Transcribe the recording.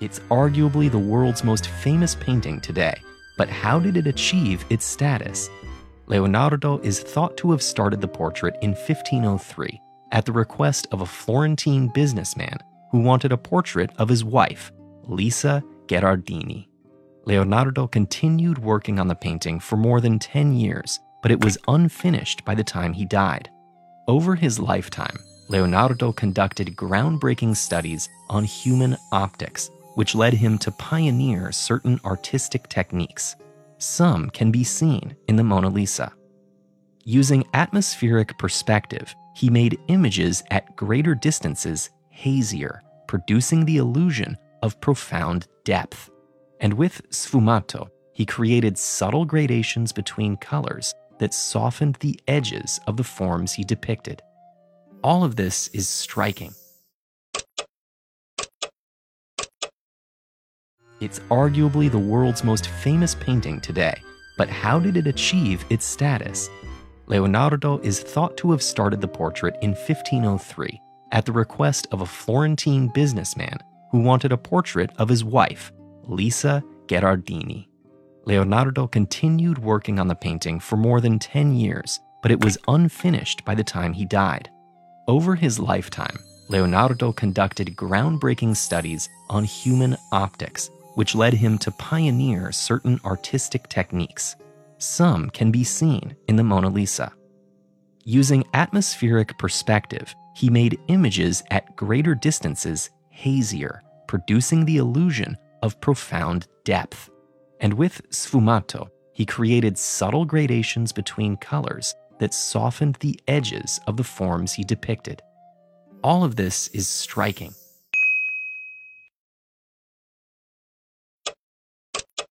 It's arguably the world's most famous painting today, but how did it achieve its status? Leonardo is thought to have started the portrait in 1503 at the request of a Florentine businessman who wanted a portrait of his wife, Lisa Gherardini. Leonardo continued working on the painting for more than 10 years, but it was unfinished by the time he died. Over his lifetime, Leonardo conducted groundbreaking studies on human optics, which led him to pioneer certain artistic techniques. Some can be seen in the Mona Lisa. Using atmospheric perspective, he made images at greater distances hazier, producing the illusion of profound depth. And with sfumato, he created subtle gradations between colors that softened the edges of the forms he depicted. All of this is striking. It's arguably the world's most famous painting today, but how did it achieve its status? Leonardo is thought to have started the portrait in 1503 at the request of a Florentine businessman who wanted a portrait of his wife, Lisa Gherardini. Leonardo continued working on the painting for more than 10 years, but it was unfinished by the time he died. Over his lifetime, Leonardo conducted groundbreaking studies on human optics, which led him to pioneer certain artistic techniques. Some can be seen in the Mona Lisa. Using atmospheric perspective, he made images at greater distances hazier, producing the illusion of profound depth. And with sfumato, he created subtle gradations between colors that softened the edges of the forms he depicted. All of this is striking